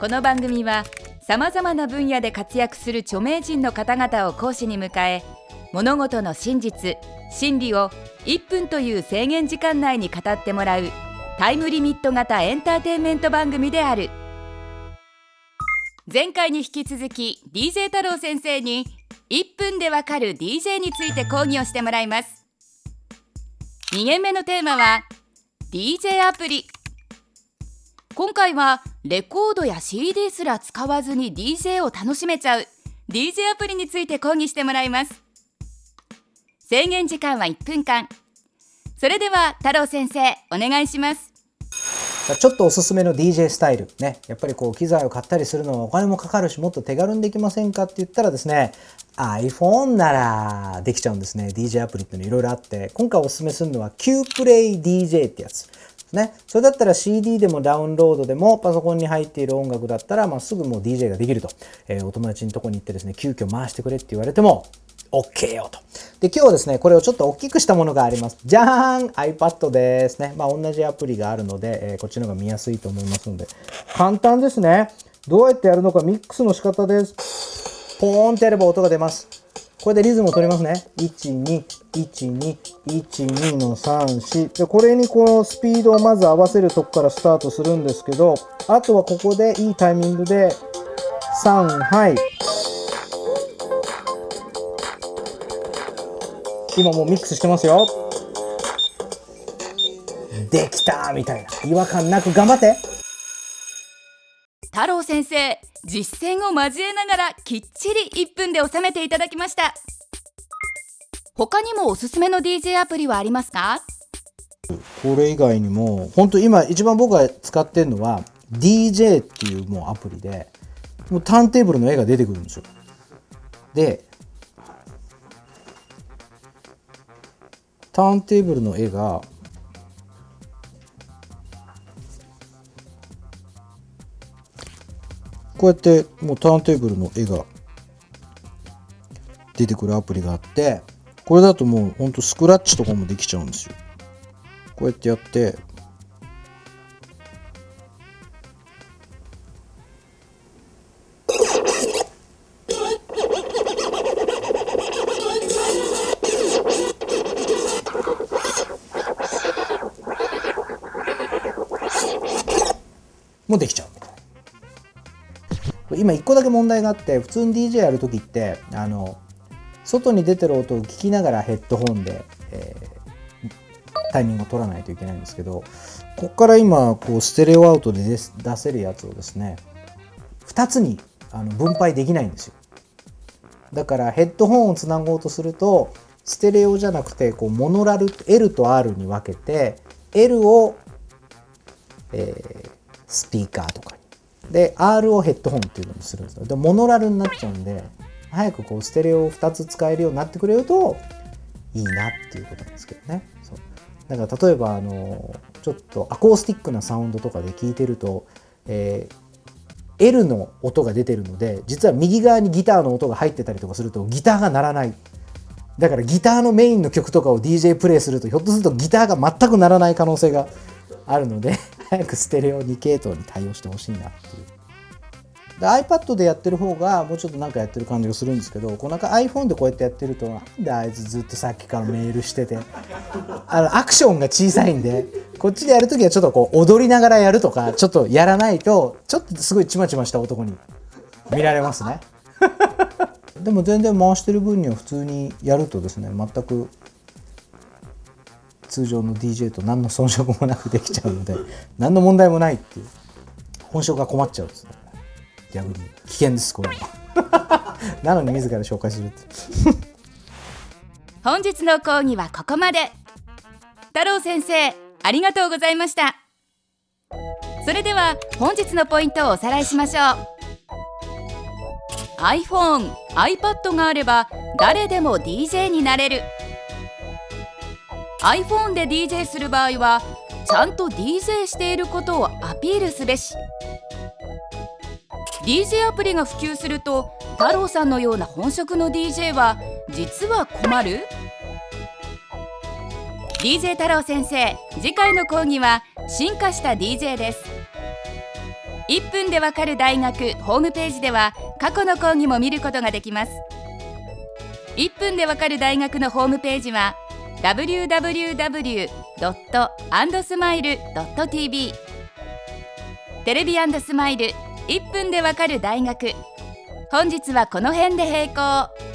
この番組はさまざまな分野で活躍する著名人の方々を講師に迎え物事の真実真理を1分という制限時間内に語ってもらうタイムリミット型エンターテインメント番組である。前回に引き続き DJ 太郎先生に1分でわかる DJ について講義をしてもらいます。2限目のテーマは DJ アプリ。今回はレコードや CD すら使わずに DJ を楽しめちゃう DJ アプリについて講義してもらいます。制限時間は1分間。それでは太郎先生お願いします。ちょっとおすすめの DJ スタイルねやっぱりこう機材を買ったりするのはお金もかかるしもっと手軽にできませんかって言ったらですね iPhone ならできちゃうんですね。DJ アプリっていうのいろいろあって今回おすすめするのは QPlayDJ ってやつ。ね、それだったら CD でもダウンロードでもパソコンに入っている音楽だったら、まあ、すぐもう DJ ができると、えー、お友達のとこに行ってですね急遽回してくれって言われても OK よと。で、今日はですね、これをちょっと大きくしたものがあります。じゃーん !iPad ですね。まあ、同じアプリがあるので、えー、こっちの方が見やすいと思いますので。簡単ですね。どうやってやるのか、ミックスの仕方です。ポーンってやれば音が出ます。これでリズムを取りますね。1、2、1、2、1、2の3、4。で、これにこのスピードをまず合わせるとこからスタートするんですけど、あとはここでいいタイミングで、3、はい。今もうミックスしてますよ。できたみたいな。違和感なく頑張って。太郎先生実践を交えながらきっちり1分で収めていただきました他にもおすすめの DJ アプリはありますか？これ以外にも本当今一番僕が使ってるのは DJ っていうもうアプリでもうターンテーブルの絵が出てくるんですよ。でターンテーブルの絵がこうやってもうターンテーブルの絵が出てくるアプリがあってこれだともうほんとスクラッチとかもできちゃうんですよ。こうやってやって。もうできちゃう。今1個だけ問題があって普通に DJ やる時ってあの外に出てる音を聞きながらヘッドホンで、えー、タイミングを取らないといけないんですけどここから今こうステレオアウトで出せるやつをですね2つにあの分配できないんですよ。だからヘッドホンをつなごうとするとステレオじゃなくてこうモノラル L と R に分けて L を、えー、スピーカーとかに。で R をヘッドホンっていうのにするんですよ。でモノラルになっちゃうんで早くこうステレオを2つ使えるようになってくれるといいなっていうことなんですけどね。そう。だから例えばあのちょっとアコースティックなサウンドとかで聞いてると、えー、L の音が出てるので実は右側にギターの音が入ってたりとかするとギターが鳴らない。だからギターのメインの曲とかを DJ プレイするとひょっとするとギターが全く鳴らない可能性があるので早くステレオ2系統に対応してほしいなっていう。で iPad でやってる方がもうちょっとなんかやってる感じがするんですけどこうなんか iPhone でこうやってやってるとなんであいつずっとさっきからメールしててあのアクションが小さいんでこっちでやるときはちょっとこう踊りながらやるとかちょっとやらないとちょっとすごいちまちました男に見られますね。でも全然回してる分には普通にやるとですね全く通常の DJ と何の遜色もなくできちゃうので何の問題もないっていう本職が困っちゃうんですね逆に。危険ですこれは。なのに自ら紹介するって。本日の講義はここまで。太郎先生ありがとうございました。それでは本日のポイントをおさらいしましょう。iPhone、iPad があれば誰でも DJ になれる。iPhone で DJ する場合はちゃんと DJ していることをアピールすべし。DJ アプリが普及すると太郎さんのような本職の DJ は実は困る？DJ 太郎先生次回の講義は進化した DJ です。1分でわかる大学ホームページでは過去の講義も見ることができます。1分でわかる大学のホームページは www.andsmile.tv テレビスマイル1分でわかる大学。本日はこの辺で閉校。